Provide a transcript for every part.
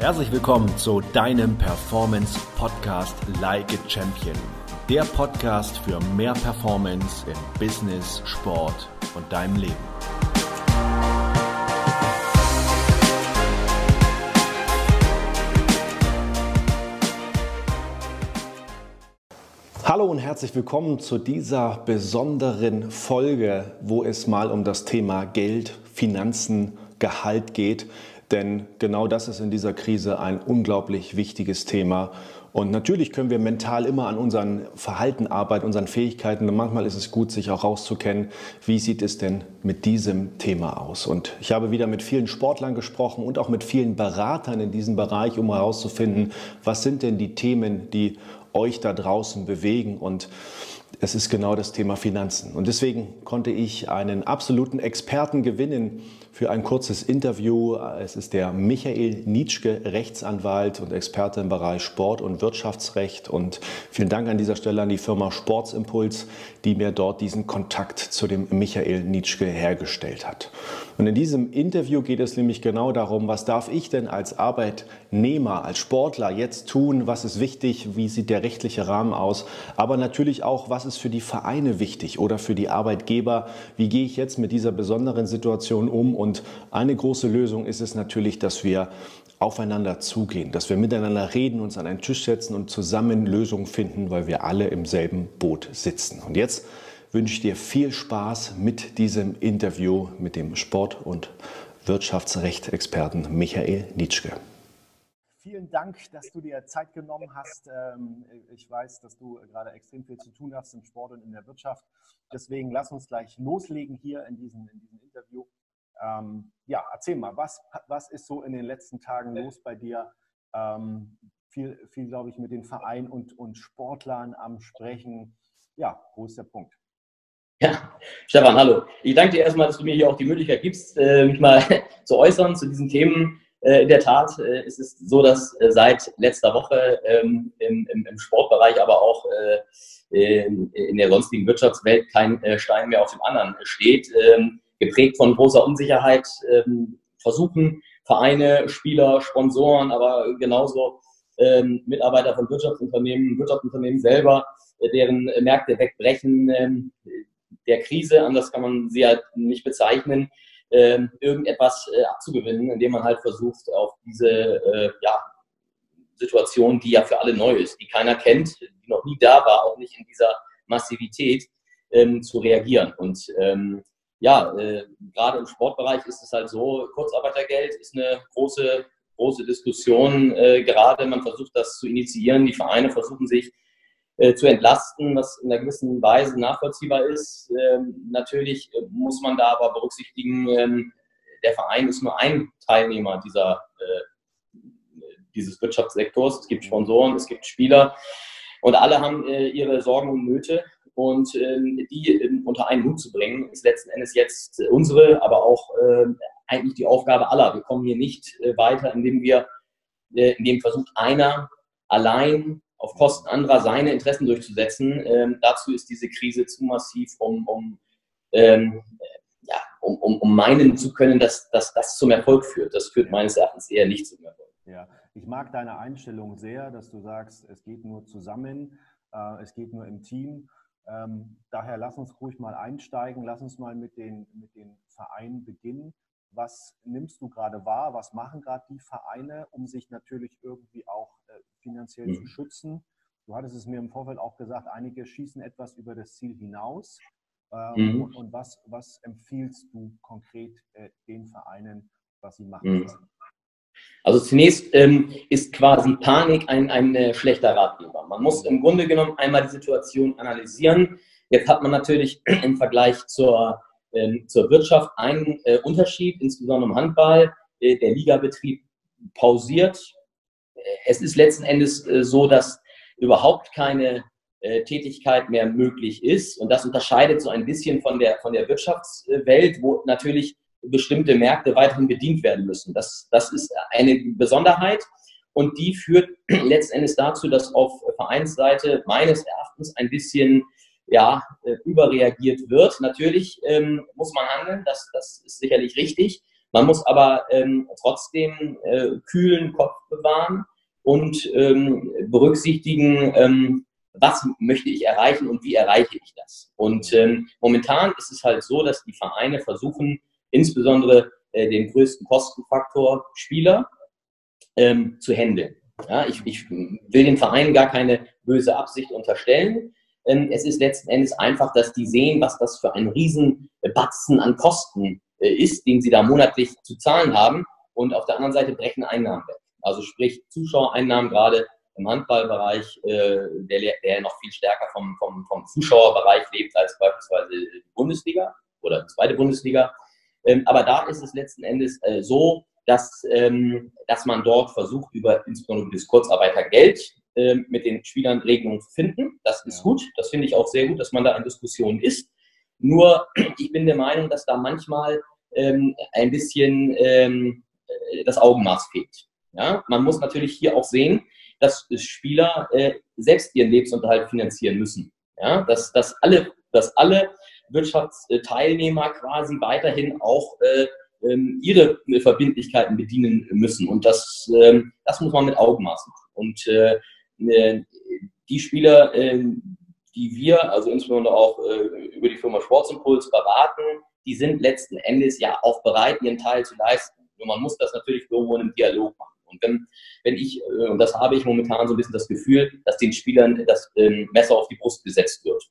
Herzlich willkommen zu deinem Performance Podcast Like a Champion. Der Podcast für mehr Performance im Business, Sport und deinem Leben. Hallo und herzlich willkommen zu dieser besonderen Folge, wo es mal um das Thema Geld, Finanzen, Gehalt geht. Denn genau das ist in dieser Krise ein unglaublich wichtiges Thema. Und natürlich können wir mental immer an unseren Verhalten arbeiten, unseren Fähigkeiten. Und manchmal ist es gut, sich auch rauszukennen, wie sieht es denn mit diesem Thema aus. Und ich habe wieder mit vielen Sportlern gesprochen und auch mit vielen Beratern in diesem Bereich, um herauszufinden, was sind denn die Themen, die euch da draußen bewegen. Und es ist genau das Thema Finanzen. Und deswegen konnte ich einen absoluten Experten gewinnen für ein kurzes Interview. Es ist der Michael Nitschke, Rechtsanwalt und Experte im Bereich Sport- und Wirtschaftsrecht. Und vielen Dank an dieser Stelle an die Firma Sportsimpuls, die mir dort diesen Kontakt zu dem Michael Nitschke hergestellt hat. Und in diesem Interview geht es nämlich genau darum, was darf ich denn als Arbeitnehmer, als Sportler jetzt tun, was ist wichtig, wie sieht der rechtliche Rahmen aus, aber natürlich auch, was ist für die Vereine wichtig oder für die Arbeitgeber, wie gehe ich jetzt mit dieser besonderen Situation um. Und eine große Lösung ist es natürlich, dass wir aufeinander zugehen, dass wir miteinander reden, uns an einen Tisch setzen und zusammen Lösungen finden, weil wir alle im selben Boot sitzen. Und jetzt wünsche ich dir viel Spaß mit diesem Interview mit dem Sport- und Wirtschaftsrechtsexperten Michael Nitschke. Vielen Dank, dass du dir Zeit genommen hast. Ähm, ich weiß, dass du gerade extrem viel zu tun hast im Sport und in der Wirtschaft. Deswegen lass uns gleich loslegen hier in diesem, in diesem Interview. Ähm, ja, erzähl mal, was, was ist so in den letzten Tagen los bei dir? Ähm, viel, viel glaube ich, mit den Vereinen und, und Sportlern am Sprechen. Ja, wo ist der Punkt? Ja, Stefan, hallo. Ich danke dir erstmal, dass du mir hier auch die Möglichkeit gibst, äh, mich mal zu äußern zu diesen Themen. Äh, in der Tat äh, ist es so, dass seit letzter Woche ähm, im, im Sportbereich, aber auch in der sonstigen Wirtschaftswelt kein Stein mehr auf dem anderen steht. Ähm, geprägt von großer Unsicherheit ähm, versuchen Vereine, Spieler, Sponsoren, aber genauso Mitarbeiter von Wirtschaftsunternehmen, Wirtschaftsunternehmen selber, deren Märkte wegbrechen, der Krise, anders kann man sie halt nicht bezeichnen, äh, irgendetwas äh, abzugewinnen, indem man halt versucht, auf diese äh, ja, Situation, die ja für alle neu ist, die keiner kennt, die noch nie da war, auch nicht in dieser Massivität, ähm, zu reagieren. Und ähm, ja, äh, gerade im Sportbereich ist es halt so, Kurzarbeitergeld ist eine große, große Diskussion äh, gerade. Man versucht das zu initiieren. Die Vereine versuchen sich äh, zu entlasten, was in einer gewissen Weise nachvollziehbar ist. Ähm, natürlich äh, muss man da aber berücksichtigen, ähm, der Verein ist nur ein Teilnehmer dieser, äh, dieses Wirtschaftssektors. Es gibt Sponsoren, es gibt Spieler und alle haben äh, ihre Sorgen und Nöte. Und ähm, die ähm, unter einen Hut zu bringen, ist letzten Endes jetzt unsere, aber auch ähm, eigentlich die Aufgabe aller. Wir kommen hier nicht äh, weiter, indem wir, indem versucht einer allein auf Kosten anderer seine Interessen durchzusetzen. Ähm, dazu ist diese Krise zu massiv, um, um, ähm, ja, um, um, um meinen zu können, dass, dass das zum Erfolg führt. Das führt meines Erachtens eher nicht zum Erfolg. Ja, ich mag deine Einstellung sehr, dass du sagst, es geht nur zusammen, äh, es geht nur im Team. Ähm, daher lass uns ruhig mal einsteigen, lass uns mal mit den, mit den Vereinen beginnen. Was nimmst du gerade wahr? Was machen gerade die Vereine, um sich natürlich irgendwie auch äh, finanziell mhm. zu schützen? Du hattest es mir im Vorfeld auch gesagt, einige schießen etwas über das Ziel hinaus. Ähm, mhm. und, was, was empfiehlst du konkret äh, den Vereinen, was sie machen mhm. Also zunächst ähm, ist quasi Panik ein, ein äh, schlechter Ratgeber. Man muss im Grunde genommen einmal die Situation analysieren. Jetzt hat man natürlich im Vergleich zur ähm, zur Wirtschaft einen äh, Unterschied, insbesondere im Handball. Äh, der Ligabetrieb pausiert. Äh, es ist letzten Endes so, dass überhaupt keine Tätigkeit mehr möglich ist. Und das unterscheidet so ein bisschen von der, von der Wirtschaftswelt, wo natürlich bestimmte Märkte weiterhin bedient werden müssen. Das, das ist eine Besonderheit. Und die führt letzten Endes dazu, dass auf Vereinsseite meines Erachtens ein bisschen ja, äh, überreagiert wird. Natürlich ähm, muss man handeln, das, das ist sicherlich richtig. Man muss aber ähm, trotzdem äh, kühlen Kopf bewahren und ähm, berücksichtigen, ähm, was möchte ich erreichen und wie erreiche ich das. Und ähm, momentan ist es halt so, dass die Vereine versuchen, insbesondere äh, den größten Kostenfaktor Spieler ähm, zu handeln. Ja, ich, ich will den Vereinen gar keine böse Absicht unterstellen. Ähm, es ist letzten Endes einfach, dass die sehen, was das für ein Riesenbatzen an Kosten äh, ist, den sie da monatlich zu zahlen haben. Und auf der anderen Seite brechen Einnahmen weg. Also sprich Zuschauereinnahmen gerade im Handballbereich, äh, der, der noch viel stärker vom, vom, vom Zuschauerbereich lebt als beispielsweise die Bundesliga oder die zweite Bundesliga. Ähm, aber da ist es letzten Endes äh, so, dass, ähm, dass man dort versucht, über insbesondere das Kurzarbeitergeld äh, mit den Spielern Regelungen zu finden. Das ist ja. gut. Das finde ich auch sehr gut, dass man da in Diskussionen ist. Nur, ich bin der Meinung, dass da manchmal ähm, ein bisschen ähm, äh, das Augenmaß fehlt. Ja? Man muss natürlich hier auch sehen, dass Spieler äh, selbst ihren Lebensunterhalt finanzieren müssen. Ja? Dass, dass, alle, dass alle Wirtschaftsteilnehmer quasi weiterhin auch äh, ähm, ihre Verbindlichkeiten bedienen müssen. Und das, ähm, das muss man mit Augenmaß machen. Und äh, äh die Spieler, äh, die wir, also insbesondere auch äh, über die Firma Sportsimpuls beraten, die sind letzten Endes ja auch bereit, ihren Teil zu leisten. Nur man muss das natürlich irgendwo in einem Dialog machen. Und wenn, wenn ich, äh, und das habe ich momentan so ein bisschen das Gefühl, dass den Spielern das ähm, Messer auf die Brust gesetzt wird.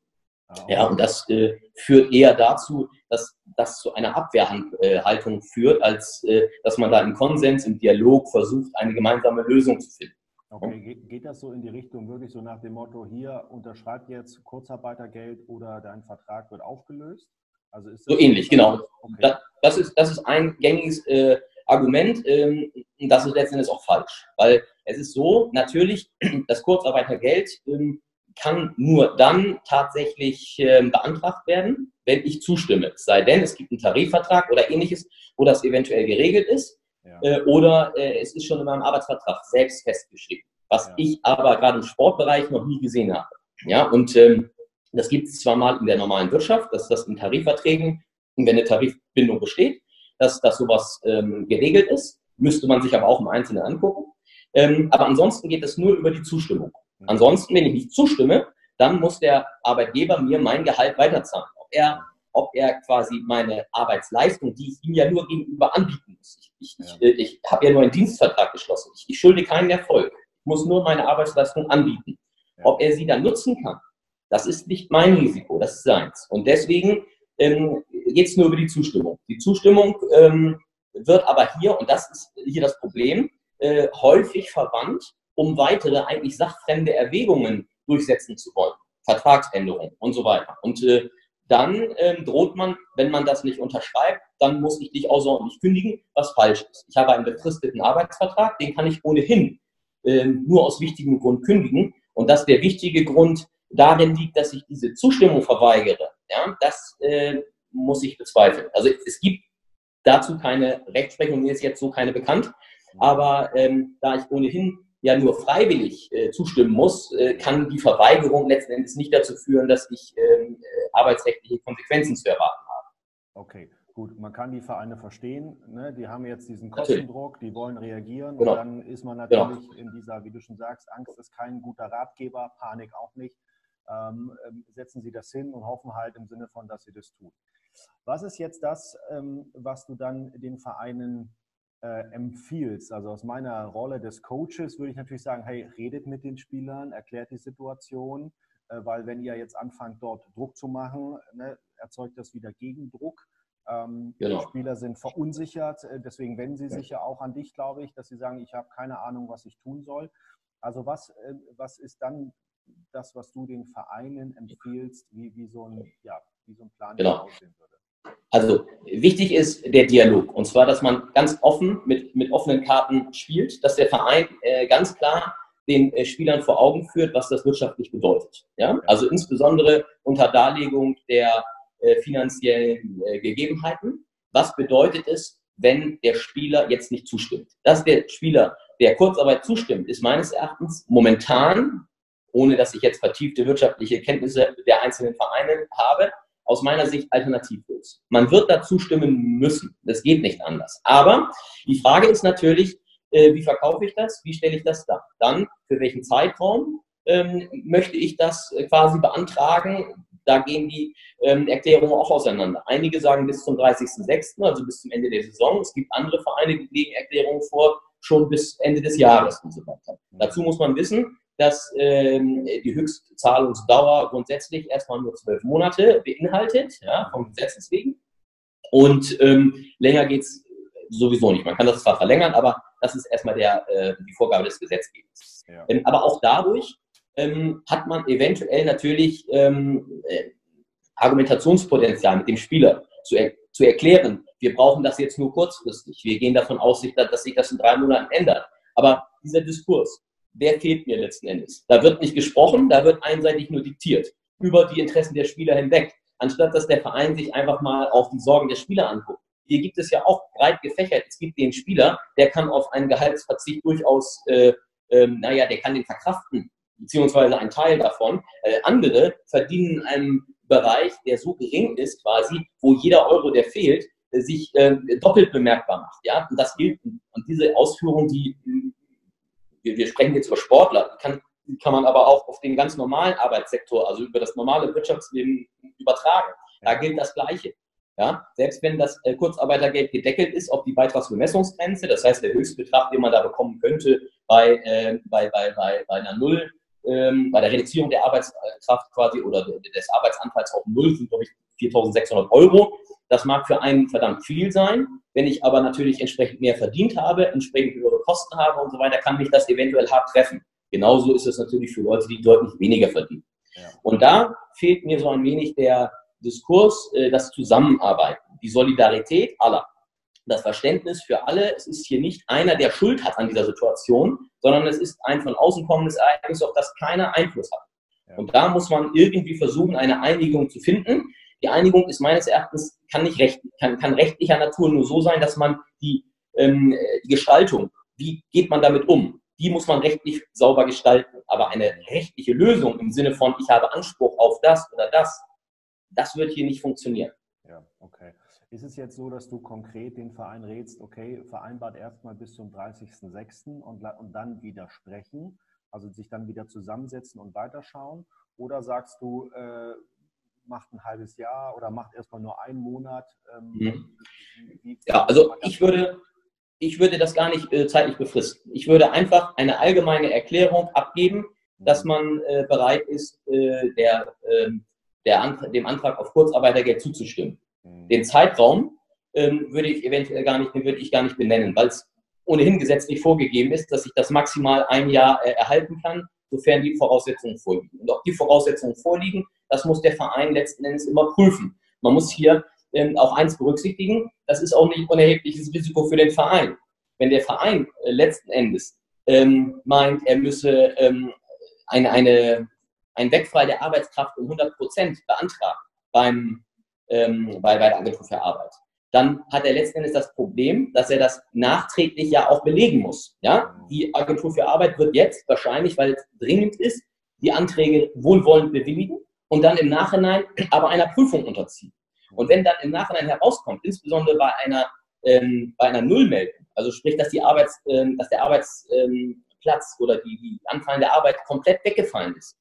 Ja, und das äh, führt eher dazu, dass das zu einer Abwehrhaltung führt, als äh, dass man da im Konsens, im Dialog versucht, eine gemeinsame Lösung zu finden. Okay, geht das so in die Richtung wirklich so nach dem Motto, hier unterschreibt jetzt Kurzarbeitergeld oder dein Vertrag wird aufgelöst? Also ist so ähnlich, genau. Okay. Das, das, ist, das ist ein gängiges äh, Argument, ähm, das ist letztendlich auch falsch. Weil es ist so, natürlich, das Kurzarbeitergeld ähm, kann nur dann tatsächlich ähm, beantragt werden, wenn ich zustimme. Es sei denn, es gibt einen Tarifvertrag oder ähnliches, wo das eventuell geregelt ist. Ja. Äh, oder äh, es ist schon in meinem Arbeitsvertrag selbst festgeschrieben, was ja. ich aber gerade im Sportbereich noch nie gesehen habe. Ja, und ähm, das gibt es zwar mal in der normalen Wirtschaft, dass das in Tarifverträgen, wenn eine Tarifbindung besteht, dass, dass sowas ähm, geregelt ist. Müsste man sich aber auch im Einzelnen angucken. Ähm, aber ansonsten geht es nur über die Zustimmung. Ansonsten, wenn ich nicht zustimme, dann muss der Arbeitgeber mir mein Gehalt weiterzahlen. Ob er, ob er quasi meine Arbeitsleistung, die ich ihm ja nur gegenüber anbieten muss. Ich, ich, ja. ich, ich habe ja nur einen Dienstvertrag geschlossen. Ich, ich schulde keinen Erfolg. Ich muss nur meine Arbeitsleistung anbieten. Ja. Ob er sie dann nutzen kann, das ist nicht mein Risiko, das ist seins. Und deswegen ähm, geht es nur über die Zustimmung. Die Zustimmung ähm, wird aber hier, und das ist hier das Problem, äh, häufig verwandt, um weitere eigentlich sachfremde Erwägungen durchsetzen zu wollen. Vertragsänderungen und so weiter. Und äh, dann ähm, droht man, wenn man das nicht unterschreibt, dann muss ich dich außerordentlich kündigen, was falsch ist. Ich habe einen befristeten Arbeitsvertrag, den kann ich ohnehin ähm, nur aus wichtigem Grund kündigen. Und das ist der wichtige Grund darin liegt, dass ich diese Zustimmung verweigere. Ja, das äh, muss ich bezweifeln. Also es gibt dazu keine Rechtsprechung, mir ist jetzt so keine bekannt. Aber ähm, da ich ohnehin ja nur freiwillig äh, zustimmen muss, äh, kann die Verweigerung letzten Endes nicht dazu führen, dass ich ähm, äh, arbeitsrechtliche Konsequenzen zu erwarten habe. Okay, gut. Man kann die Vereine verstehen. Ne? Die haben jetzt diesen Kostendruck, natürlich. die wollen reagieren. Genau. Und dann ist man natürlich genau. in dieser, wie du schon sagst, Angst ist kein guter Ratgeber, Panik auch nicht. Ähm, ähm, setzen sie das hin und hoffen halt im Sinne von, dass sie das tun. Was ist jetzt das, ähm, was du dann den Vereinen äh, empfiehlst? Also aus meiner Rolle des Coaches würde ich natürlich sagen, hey, redet mit den Spielern, erklärt die Situation, äh, weil wenn ihr jetzt anfangt, dort Druck zu machen, ne, erzeugt das wieder Gegendruck. Ähm, genau. Die Spieler sind verunsichert, äh, deswegen wenden sie sich ja auch an dich, glaube ich, dass sie sagen, ich habe keine Ahnung, was ich tun soll. Also was, äh, was ist dann das, was du den Vereinen empfiehlst, wie, wie, so, ein, ja, wie so ein Plan genau. aussehen würde? Also wichtig ist der Dialog. Und zwar, dass man ganz offen mit, mit offenen Karten spielt, dass der Verein äh, ganz klar den äh, Spielern vor Augen führt, was das wirtschaftlich bedeutet. Ja? Also insbesondere unter Darlegung der äh, finanziellen äh, Gegebenheiten. Was bedeutet es, wenn der Spieler jetzt nicht zustimmt? Dass der Spieler der Kurzarbeit zustimmt, ist meines Erachtens momentan ohne dass ich jetzt vertiefte wirtschaftliche Kenntnisse der einzelnen Vereine habe. Aus meiner Sicht alternativlos. Man wird dazu stimmen müssen. Das geht nicht anders. Aber die Frage ist natürlich, äh, wie verkaufe ich das? Wie stelle ich das dar? Dann, für welchen Zeitraum ähm, möchte ich das äh, quasi beantragen? Da gehen die ähm, Erklärungen auch auseinander. Einige sagen bis zum 30.06., also bis zum Ende der Saison. Es gibt andere Vereine, die legen Erklärungen vor, schon bis Ende des Jahres und so weiter. Dazu muss man wissen, dass ähm, die Höchstzahlungsdauer grundsätzlich erstmal nur zwölf Monate beinhaltet, ja, vom Gesetzes wegen. Und ähm, länger geht es sowieso nicht. Man kann das zwar verlängern, aber das ist erstmal der, äh, die Vorgabe des Gesetzgebers. Ja. Ähm, aber auch dadurch ähm, hat man eventuell natürlich ähm, äh, Argumentationspotenzial mit dem Spieler zu, er zu erklären, wir brauchen das jetzt nur kurzfristig. Wir gehen davon aus, dass sich das in drei Monaten ändert. Aber dieser Diskurs, der fehlt mir letzten Endes. Da wird nicht gesprochen, da wird einseitig nur diktiert über die Interessen der Spieler hinweg, anstatt dass der Verein sich einfach mal auf die Sorgen der Spieler anguckt. Hier gibt es ja auch breit gefächert. Es gibt den Spieler, der kann auf einen Gehaltsverzicht durchaus, äh, äh, naja, der kann den verkraften, beziehungsweise einen Teil davon. Äh, andere verdienen in einem Bereich, der so gering ist quasi, wo jeder Euro, der fehlt, äh, sich äh, doppelt bemerkbar macht. Ja? Und das gilt. Und diese Ausführung, die wir, wir sprechen jetzt über Sportler, kann, kann man aber auch auf den ganz normalen Arbeitssektor, also über das normale Wirtschaftsleben übertragen. Da gilt das Gleiche. Ja, selbst wenn das äh, Kurzarbeitergeld gedeckelt ist auf die Beitragsbemessungsgrenze, das heißt der Höchstbetrag, den man da bekommen könnte bei, äh, bei, bei, bei, bei einer Null, ähm, bei der Reduzierung der Arbeitskraft quasi oder des Arbeitsanteils auf Null sind, glaube ich, 4.600 Euro. Das mag für einen verdammt viel sein. Wenn ich aber natürlich entsprechend mehr verdient habe, entsprechend höhere Kosten habe und so weiter, kann mich das eventuell hart treffen. Genauso ist es natürlich für Leute, die deutlich weniger verdienen. Ja. Und da fehlt mir so ein wenig der Diskurs, äh, das Zusammenarbeiten, die Solidarität aller, das Verständnis für alle. Es ist hier nicht einer, der Schuld hat an dieser Situation, sondern es ist ein von außen kommendes Ereignis, auf das keiner Einfluss hat. Ja. Und da muss man irgendwie versuchen, eine Einigung zu finden. Die Einigung ist meines Erachtens, kann, nicht recht, kann, kann rechtlicher Natur nur so sein, dass man die, ähm, die Gestaltung, wie geht man damit um, die muss man rechtlich sauber gestalten. Aber eine rechtliche Lösung im Sinne von, ich habe Anspruch auf das oder das, das wird hier nicht funktionieren. Ja, okay. Ist es jetzt so, dass du konkret den Verein rätst, okay, vereinbart erstmal bis zum 30.06. Und, und dann widersprechen, also sich dann wieder zusammensetzen und weiterschauen? Oder sagst du, äh, macht ein halbes Jahr oder macht erstmal nur einen Monat? Ähm, mhm. ja, also ich würde, ich würde das gar nicht äh, zeitlich befristen. Ich würde einfach eine allgemeine Erklärung abgeben, dass mhm. man äh, bereit ist, äh, der, ähm, der Antrag, dem Antrag auf Kurzarbeitergeld zuzustimmen. Mhm. Den Zeitraum ähm, würde ich eventuell gar nicht, würde ich gar nicht benennen, weil es ohnehin gesetzlich vorgegeben ist, dass ich das maximal ein Jahr äh, erhalten kann, sofern die Voraussetzungen vorliegen. Und ob die Voraussetzungen vorliegen, das muss der Verein letzten Endes immer prüfen. Man muss hier ähm, auch eins berücksichtigen, das ist auch nicht unerhebliches Risiko für den Verein. Wenn der Verein äh, letzten Endes ähm, meint, er müsse ähm, eine, eine, ein Wegfall der Arbeitskraft um 100 Prozent beantragen beim, ähm, bei, bei der Agentur für Arbeit, dann hat er letzten Endes das Problem, dass er das nachträglich ja auch belegen muss. Ja? Die Agentur für Arbeit wird jetzt wahrscheinlich, weil es dringend ist, die Anträge wohlwollend bewilligen und dann im Nachhinein aber einer Prüfung unterziehen. Und wenn dann im Nachhinein herauskommt, insbesondere bei einer, ähm, bei einer Nullmeldung, also sprich, dass, die Arbeits, ähm, dass der Arbeitsplatz ähm, oder die, die anfallende Arbeit komplett weggefallen ist,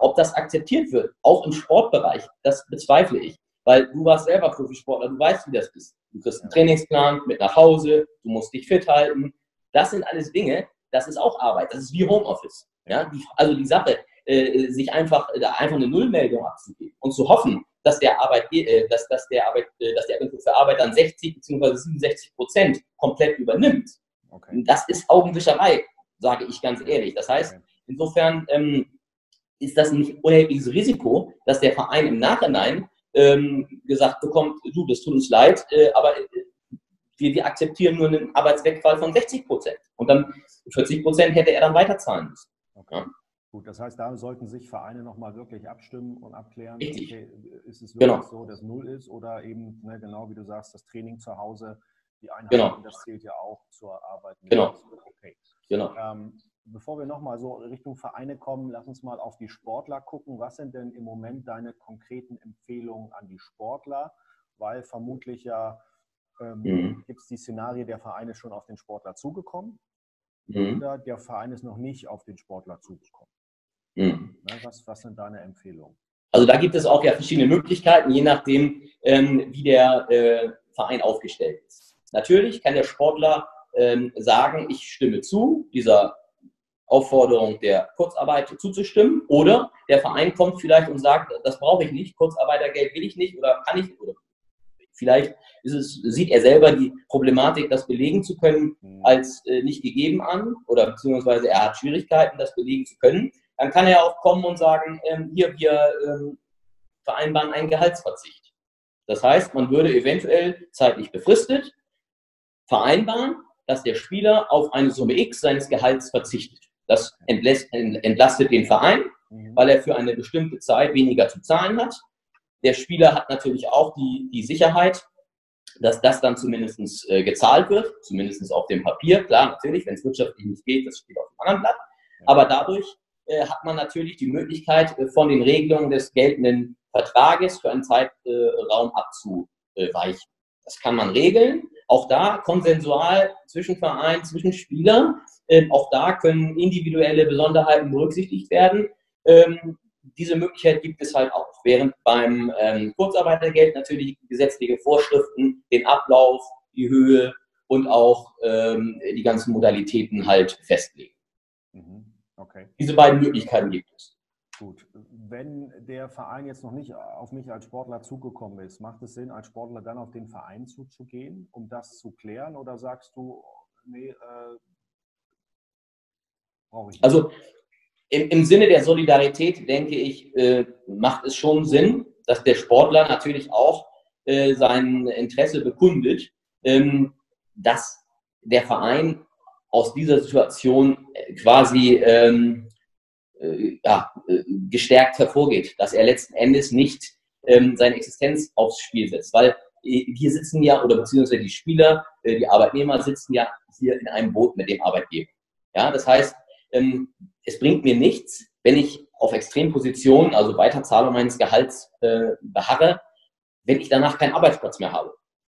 ob das akzeptiert wird, auch im Sportbereich, das bezweifle ich. Weil du warst selber Profisportler, du weißt, wie das ist. Du kriegst einen Trainingsplan mit nach Hause, du musst dich fit halten. Das sind alles Dinge, das ist auch Arbeit, das ist wie Homeoffice. Ja? Also die Sache, äh, sich einfach, äh, einfach eine Nullmeldung abzugeben und zu hoffen, dass der Arbeit, äh, dass, dass der Arbeit, äh, dass der Agentur für Arbeit dann 60 bzw. 67 Prozent komplett übernimmt. Okay. Das ist Augenwischerei, sage ich ganz ehrlich. Das heißt, insofern ähm, ist das ein unerhebliches Risiko, dass der Verein im Nachhinein ähm, gesagt bekommt, du, das tut uns leid, äh, aber äh, wir, wir akzeptieren nur einen Arbeitswegfall von 60 Prozent. Und dann 40 Prozent hätte er dann weiterzahlen müssen. Okay. Ja? Gut, das heißt, da sollten sich Vereine nochmal wirklich abstimmen und abklären, okay, ist es wirklich genau. so, dass Null ist oder eben, ne, genau wie du sagst, das Training zu Hause, die Einheit, genau. das zählt ja auch zur Arbeit. Genau. Okay. genau. Ähm, bevor wir nochmal so Richtung Vereine kommen, lass uns mal auf die Sportler gucken. Was sind denn im Moment deine konkreten Empfehlungen an die Sportler? Weil vermutlich ja ähm, mhm. gibt es die Szenarie, der Verein ist schon auf den Sportler zugekommen mhm. oder der Verein ist noch nicht auf den Sportler zugekommen. Mhm. Na, was, was sind deine Empfehlungen? Also da gibt es auch ja verschiedene Möglichkeiten, je nachdem, ähm, wie der äh, Verein aufgestellt ist. Natürlich kann der Sportler ähm, sagen, ich stimme zu, dieser Aufforderung der Kurzarbeit zuzustimmen. Oder der Verein kommt vielleicht und sagt, das brauche ich nicht, Kurzarbeitergeld will ich nicht oder kann ich. Oder vielleicht es, sieht er selber die Problematik, das belegen zu können, mhm. als äh, nicht gegeben an oder beziehungsweise er hat Schwierigkeiten, das belegen zu können. Dann kann er auch kommen und sagen, ähm, hier, wir ähm, vereinbaren einen Gehaltsverzicht. Das heißt, man würde eventuell zeitlich befristet vereinbaren, dass der Spieler auf eine Summe X seines Gehalts verzichtet. Das entlässt, entlastet den Verein, mhm. weil er für eine bestimmte Zeit weniger zu zahlen hat. Der Spieler hat natürlich auch die, die Sicherheit, dass das dann zumindest äh, gezahlt wird, zumindest auf dem Papier. Klar, natürlich, wenn es wirtschaftlich nicht geht, das steht auf dem anderen Blatt. Aber dadurch hat man natürlich die Möglichkeit, äh, von den Regelungen des geltenden Vertrages für einen Zeitraum abzuweichen. Das kann man regeln. Auch da konsensual zwischen Verein, zwischen Spielern. Ähm, auch da können individuelle Besonderheiten berücksichtigt werden. Ähm, diese Möglichkeit gibt es halt auch. Während beim ähm, Kurzarbeitergeld natürlich gesetzliche Vorschriften, den Ablauf, die Höhe und auch die ganzen Modalitäten halt festlegen. Mhm. Okay. Diese beiden Möglichkeiten gibt es. Gut. Wenn der Verein jetzt noch nicht auf mich als Sportler zugekommen ist, macht es Sinn, als Sportler dann auf den Verein zuzugehen, um das zu klären? Oder sagst du, nee, äh, brauche ich nicht? Also im, im, Sinne der Solidarität, denke ich, äh, macht es schon Sinn, dass der Sportler natürlich auch äh, sein Interesse bekundet, ähm, dass der Verein aus dieser Situation äh, quasi ähm, äh, ja, äh, gestärkt hervorgeht, dass er letzten Endes nicht ähm, seine Existenz aufs Spiel setzt. Weil äh, wir sitzen ja, oder beziehungsweise die Spieler, äh, die Arbeitnehmer sitzen ja hier in einem Boot mit dem Arbeitgeber. Ja, das heißt, ähm, es bringt mir nichts, wenn ich auf Extrempositionen, also Weiterzahlung meines Gehalts äh, beharre, wenn ich danach keinen Arbeitsplatz mehr habe.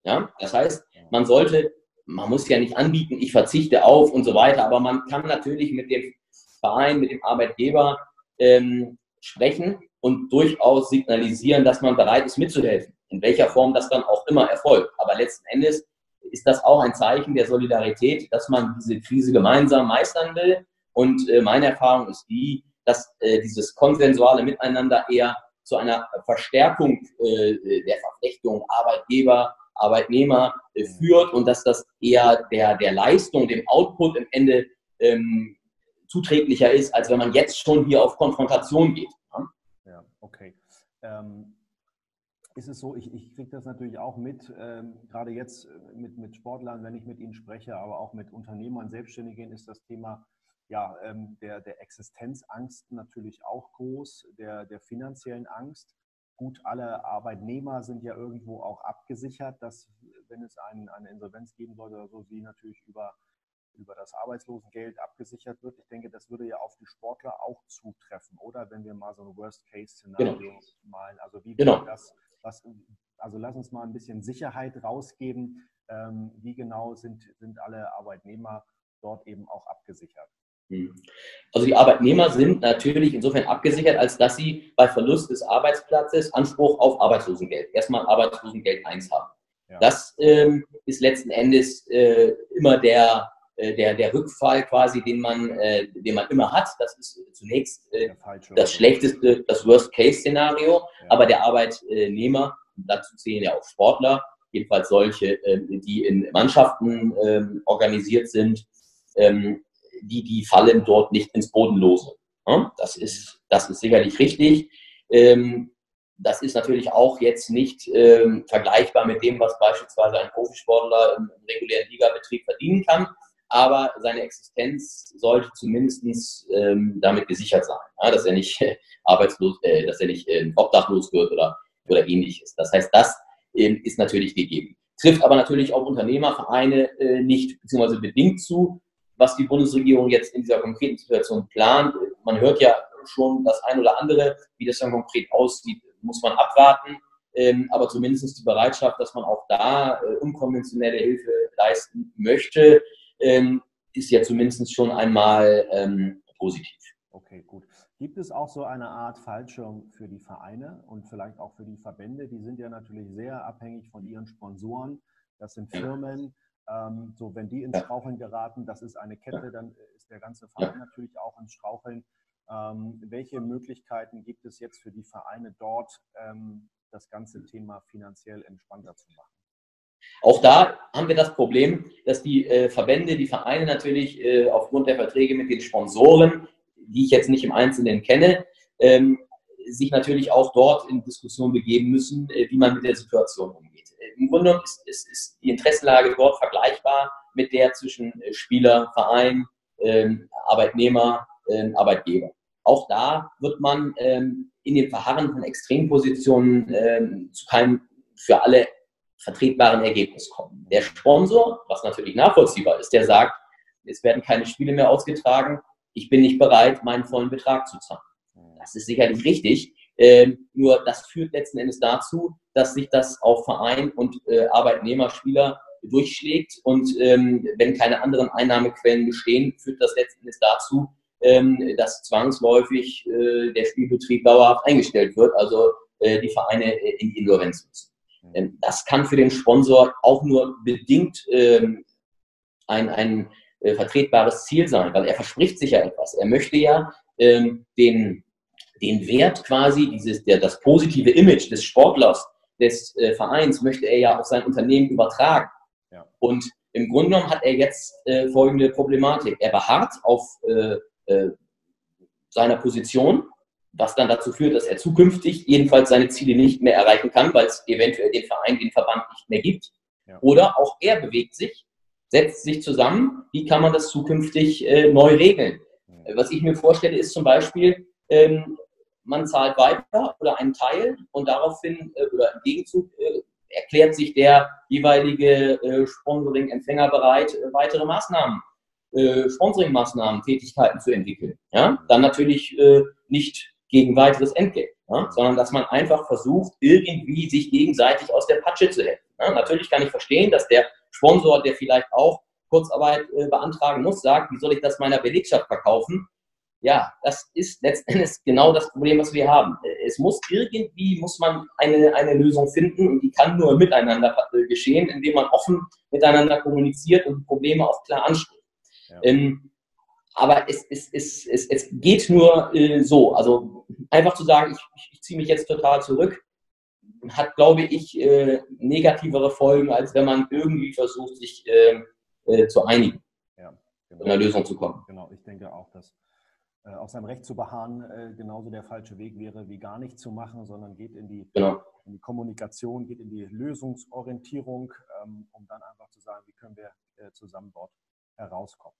Ja, das heißt, man sollte, man muss ja nicht anbieten, ich verzichte auf und so weiter, aber man kann natürlich mit dem Verein, mit dem Arbeitgeber ähm, sprechen und durchaus signalisieren, dass man bereit ist mitzuhelfen, in welcher Form das dann auch immer erfolgt. Aber letzten Endes ist das auch ein Zeichen der Solidarität, dass man diese Krise gemeinsam meistern will. Und äh, meine Erfahrung ist die, dass äh, dieses konsensuale Miteinander eher zu einer Verstärkung äh, der Verflechtung Arbeitgeber, Arbeitnehmer äh, führt und dass das eher der, der Leistung, dem Output im Ende ähm, zuträglicher ist, als wenn man jetzt schon hier auf Konfrontation geht. Ne? Ja, okay. Ähm, ist es so, ich, ich kriege das natürlich auch mit, ähm, gerade jetzt äh, mit, mit Sportlern, wenn ich mit ihnen spreche, aber auch mit Unternehmern, Selbstständigen, ist das Thema ja, ähm, der, der Existenzangst natürlich auch groß, der, der finanziellen Angst. Gut, alle Arbeitnehmer sind ja irgendwo auch abgesichert, dass, wenn es ein, eine Insolvenz geben sollte oder so, sie natürlich über über das Arbeitslosengeld abgesichert wird. Ich denke, das würde ja auf die Sportler auch zutreffen, oder? Wenn wir mal so ein Worst-Case-Szenario genau. malen. Also wie genau. das, was, also lass uns mal ein bisschen Sicherheit rausgeben. Ähm, wie genau sind, sind alle Arbeitnehmer dort eben auch abgesichert? Hm. Also die Arbeitnehmer sind natürlich insofern abgesichert, als dass sie bei Verlust des Arbeitsplatzes Anspruch auf Arbeitslosengeld, erstmal Arbeitslosengeld 1 haben. Ja. Das ähm, ist letzten Endes äh, immer der, äh, der, der Rückfall quasi, den man, äh, den man immer hat. Das ist zunächst äh, das schlechteste, das Worst-Case-Szenario. Ja. Aber der Arbeitnehmer, dazu zählen ja auch Sportler, jedenfalls solche, äh, die in Mannschaften ähm, organisiert sind, ähm, die, die fallen dort nicht ins Bodenlose. Das, ist, das ist sicherlich richtig. Ähm, das ist natürlich auch jetzt nicht ähm, vergleichbar mit dem, was beispielsweise ein Profisportler im regulären Ligabetrieb verdienen kann aber seine Existenz sollte zumindest ähm, damit gesichert sein, dass er nicht äh, arbeitslos, äh, dass er nicht obdachlos wird oder, oder ähnliches. Das heißt, das ist natürlich gegeben. Trifft aber natürlich auch Unternehmervereine äh, nicht, beziehungsweise bedingt zu. Was die Bundesregierung jetzt in dieser konkreten Situation plant. Man hört ja schon das ein oder andere, wie das dann konkret aussieht, muss man abwarten. Ähm, aber zumindest die Bereitschaft, dass man auch da äh, unkonventionelle Hilfe leisten möchte, ähm, ist ja zumindest schon einmal ähm, positiv. Okay, gut. Gibt es auch so eine Art Fallschirm für die Vereine und vielleicht auch für die Verbände? Die sind ja natürlich sehr abhängig von ihren Sponsoren. Das sind Firmen. Ähm, so, wenn die ins Straucheln geraten, das ist eine Kette, dann ist der ganze Verein natürlich auch ins Straucheln. Ähm, welche Möglichkeiten gibt es jetzt für die Vereine dort, ähm, das ganze Thema finanziell entspannter zu machen? Auch da haben wir das Problem, dass die äh, Verbände, die Vereine natürlich äh, aufgrund der Verträge mit den Sponsoren, die ich jetzt nicht im Einzelnen kenne, ähm, sich natürlich auch dort in Diskussion begeben müssen, äh, wie man mit der Situation umgeht. Im Grunde ist, ist, ist, die Interessenlage dort vergleichbar mit der zwischen äh, Spieler, Verein, ähm, Arbeitnehmer, ähm, Arbeitgeber. Auch da wird man ähm, in den Verharren von Extrempositionen ähm, zu keinem für alle vertretbaren Ergebnis kommen. Der Sponsor, was natürlich nachvollziehbar ist, der sagt, es werden keine Spiele mehr ausgetragen, ich bin nicht bereit, meinen vollen Betrag zu zahlen. Das ist sicherlich richtig, ähm, nur das führt letzten Endes dazu, dass sich das auf Verein und äh, Arbeitnehmer, Spieler durchschlägt und ähm, wenn keine anderen Einnahmequellen bestehen, führt das letzten Endes dazu, ähm, dass zwangsläufig äh, der Spielbetrieb dauerhaft eingestellt wird, also äh, die Vereine äh, in die Insolvenz müssen. Ähm, das kann für den Sponsor auch nur bedingt ähm, ein, ein äh, vertretbares Ziel sein, weil er verspricht sich ja etwas. Er möchte ja ähm, den, den Wert quasi, dieses, der, das positive Image des Sportlers, des äh, Vereins, möchte er ja auf sein Unternehmen übertragen. Ja. Und im Grunde genommen hat er jetzt äh, folgende Problematik. Er beharrt auf äh, äh, seiner Position, was dann dazu führt, dass er zukünftig jedenfalls seine Ziele nicht mehr erreichen kann, weil es eventuell den Verein, den Verband nicht mehr gibt. Ja. Oder auch er bewegt sich, setzt sich zusammen, wie kann man das zukünftig äh, neu regeln. Ja. Was ich mir vorstelle, ist zum Beispiel, ähm, man zahlt weiter oder einen Teil und daraufhin äh, oder im Gegenzug äh, erklärt sich der jeweilige äh, Sponsoring-Empfänger bereit, äh, weitere Maßnahmen äh, Sponsoring-Maßnahmen, Tätigkeiten zu entwickeln. Ja? Dann natürlich äh, nicht gegen weiteres Entgelt, ja? sondern dass man einfach versucht, irgendwie sich gegenseitig aus der Patsche zu helfen. Ja? Natürlich kann ich verstehen, dass der Sponsor, der vielleicht auch Kurzarbeit äh, beantragen muss, sagt, wie soll ich das meiner Belegschaft verkaufen? Ja, das ist letztendlich genau das Problem, was wir haben. Es muss irgendwie, muss man eine, eine Lösung finden und die kann nur miteinander äh, geschehen, indem man offen miteinander kommuniziert und die Probleme auch klar anspricht. Ähm, aber es, es, es, es, es geht nur äh, so. Also einfach zu sagen, ich, ich, ich ziehe mich jetzt total zurück, hat, glaube ich, äh, negativere Folgen, als wenn man irgendwie versucht, sich äh, äh zu einigen, ja, genau. in einer Lösung zu kommen. Genau, ich denke auch, dass auf seinem Recht zu beharren äh, genauso der falsche Weg wäre, wie gar nichts zu machen, sondern geht in die, genau. in die Kommunikation, geht in die Lösungsorientierung, ähm, um dann einfach zu sagen, wie können wir zusammen dort herauskommen.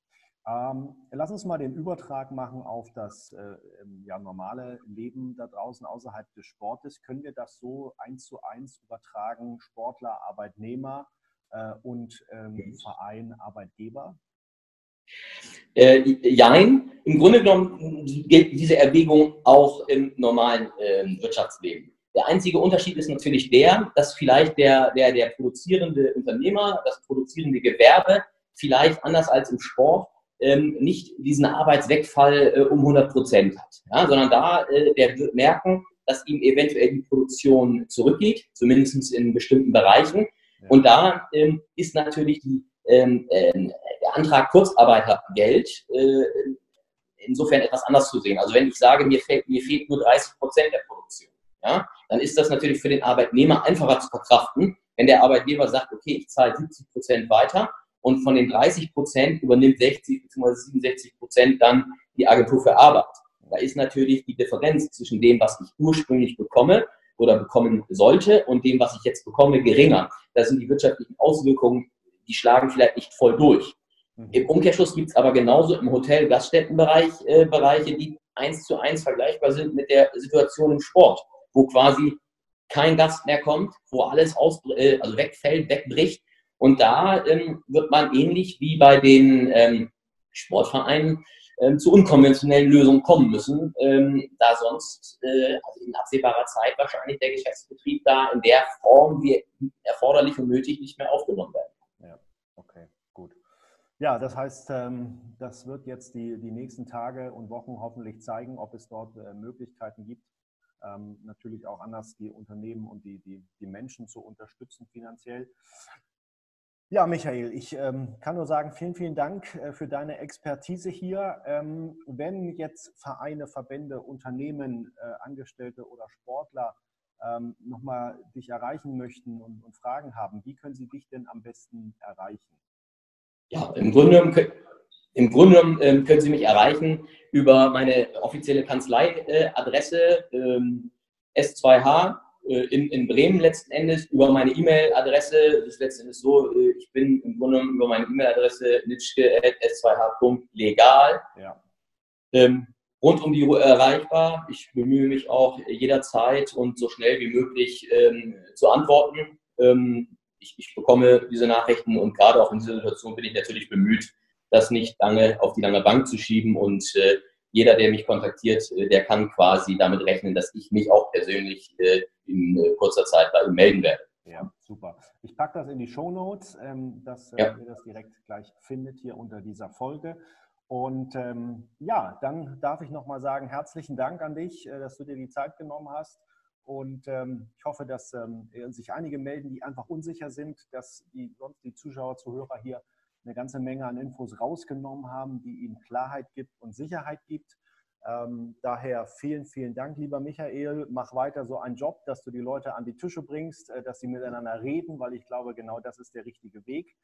Ähm, lass uns mal den Übertrag machen auf das äh, ja, normale Leben da draußen außerhalb des Sportes. Können wir das so eins zu eins übertragen, Sportler, Arbeitnehmer äh, und ähm, Verein, Arbeitgeber? Äh, jein. Im Grunde genommen gilt diese Erwägung auch im normalen äh, Wirtschaftsleben. Der einzige Unterschied ist natürlich der, dass vielleicht der, der, der produzierende Unternehmer, das produzierende Gewerbe vielleicht anders als im Sport ähm, nicht diesen Arbeitswegfall äh, um 100 Prozent hat, ja, sondern da äh, der wird merken, dass ihm eventuell die Produktion zurückgeht, zumindest in bestimmten Bereichen. Ja. Und da ähm, ist natürlich die, ähm, äh, Antrag Kurzarbeitergeld äh, insofern etwas anders zu sehen. Also wenn ich sage, mir fehlt, mir fehlt nur 30 Prozent der Produktion, ja, dann ist das natürlich für den Arbeitnehmer einfacher zu verkraften, wenn der Arbeitgeber sagt, okay, ich zahle 70 Prozent weiter und von den 30 Prozent übernimmt 60 bzw. 67 Prozent dann die Agentur für Arbeit. Da ist natürlich die Differenz zwischen dem, was ich ursprünglich bekomme oder bekommen sollte und dem, was ich jetzt bekomme, geringer. Da sind die wirtschaftlichen Auswirkungen, die schlagen vielleicht nicht voll durch. Mhm. Im Umkehrschluss gibt es aber genauso im Hotel-Gaststättenbereich äh, Bereiche, die eins zu eins vergleichbar sind mit der Situation im Sport, wo quasi kein Gast mehr kommt, wo alles aus, äh, also wegfällt, wegbricht und da ähm, wird man ähnlich wie bei den ähm, Sportvereinen ähm, zu unkonventionellen Lösungen kommen müssen, ähm, da sonst äh, also in absehbarer Zeit wahrscheinlich der Geschäftsbetrieb da in der Form, wie erforderlich und nötig, nicht mehr aufgenommen werden. Ja, das heißt, ähm, das wird jetzt die, die nächsten Tage und Wochen hoffentlich zeigen, ob es dort äh, Möglichkeiten gibt, ähm, natürlich auch anders die Unternehmen und die, die, die Menschen zu unterstützen finanziell. Ja, Michael, ich ähm, kann nur sagen, vielen, vielen Dank äh, für deine Expertise hier. Ähm, wenn jetzt Vereine, Verbände, Unternehmen, äh, Angestellte oder Sportler ähm, nochmal dich erreichen möchten und, und, Fragen haben, wie können sie dich denn am besten erreichen? Ja, im Grunde genommen, im Grunde genommen ähm, können Sie mich erreichen über meine offizielle Kanzleiadresse äh, S2H äh, in, in Bremen letzten Endes über meine E-Mail-Adresse. Das ist letzten Endes so, äh, ich bin im Grunde genommen über meine E-Mail-Adresse nitschke.s2h.legal. Ja. Ähm, rund um die Uhr erreichbar. Ich bemühe mich auch jederzeit und so schnell wie möglich ähm, zu antworten. Ähm, ich, ich, bekomme diese Nachrichten und gerade auch in dieser Situation bin ich natürlich bemüht, das nicht lange auf die lange Bank zu schieben und äh, jeder, der mich kontaktiert, äh, der kann quasi damit rechnen, dass ich mich auch persönlich äh, in äh, kurzer Zeit bei ihm melden werde. Ja, super. Ich packe das in die Show Notes, ähm, dass ja. ihr das direkt gleich findet hier unter dieser Folge. Und ähm, ja, dann darf ich nochmal sagen, herzlichen Dank an dich, dass du dir die Zeit genommen hast. Und ähm, ich hoffe, dass ähm, sich einige melden, die einfach unsicher sind, dass die sonst die Zuschauer, Zuhörer hier eine ganze Menge an Infos rausgenommen haben, die ihnen Klarheit gibt und Sicherheit gibt. Ähm, daher vielen, vielen Dank, lieber Michael. Mach weiter so einen Job, dass du die Leute an die Tische bringst, äh, dass sie miteinander reden, weil ich glaube, genau das ist der richtige Weg.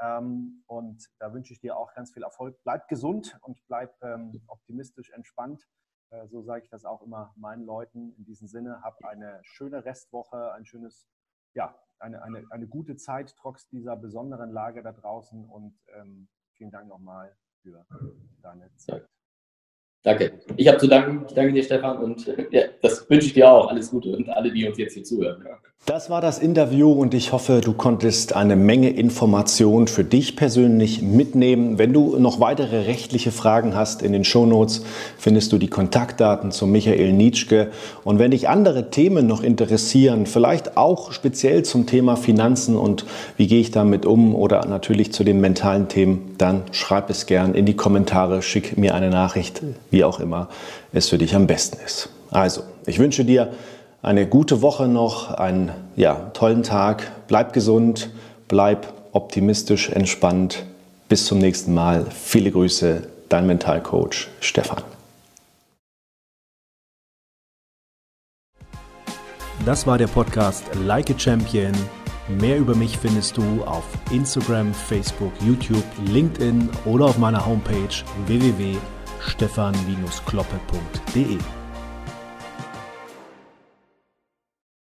Ähm, und da wünsche ich dir auch ganz viel Erfolg. Bleib gesund und bleib ähm, optimistisch, entspannt. Äh, so sage ich das auch immer meinen Leuten. In diesem Sinne, hab eine schöne Restwoche, ein schönes ja, eine, eine, eine gute Zeit trotz dieser besonderen Lage da draußen und ähm, vielen Dank nochmal für deine Zeit. Danke. Ich habe zu danken. Ich danke dir, Stefan. Und ja, das wünsche ich dir auch. Alles Gute und alle, die uns jetzt hier zuhören. Das war das Interview und ich hoffe, du konntest eine Menge Informationen für dich persönlich mitnehmen. Wenn du noch weitere rechtliche Fragen hast, in den Shownotes findest du die Kontaktdaten zu Michael Nietzschke. Und wenn dich andere Themen noch interessieren, vielleicht auch speziell zum Thema Finanzen und wie gehe ich damit um oder natürlich zu den mentalen Themen, dann schreib es gern in die Kommentare, schick mir eine Nachricht, wie auch immer es für dich am besten ist. Also, ich wünsche dir eine gute Woche noch, einen ja, tollen Tag. Bleib gesund, bleib optimistisch, entspannt. Bis zum nächsten Mal. Viele Grüße, dein Mentalcoach Stefan. Das war der Podcast Like a Champion. Mehr über mich findest du auf Instagram, Facebook, YouTube, LinkedIn oder auf meiner Homepage www.stefan-kloppe.de.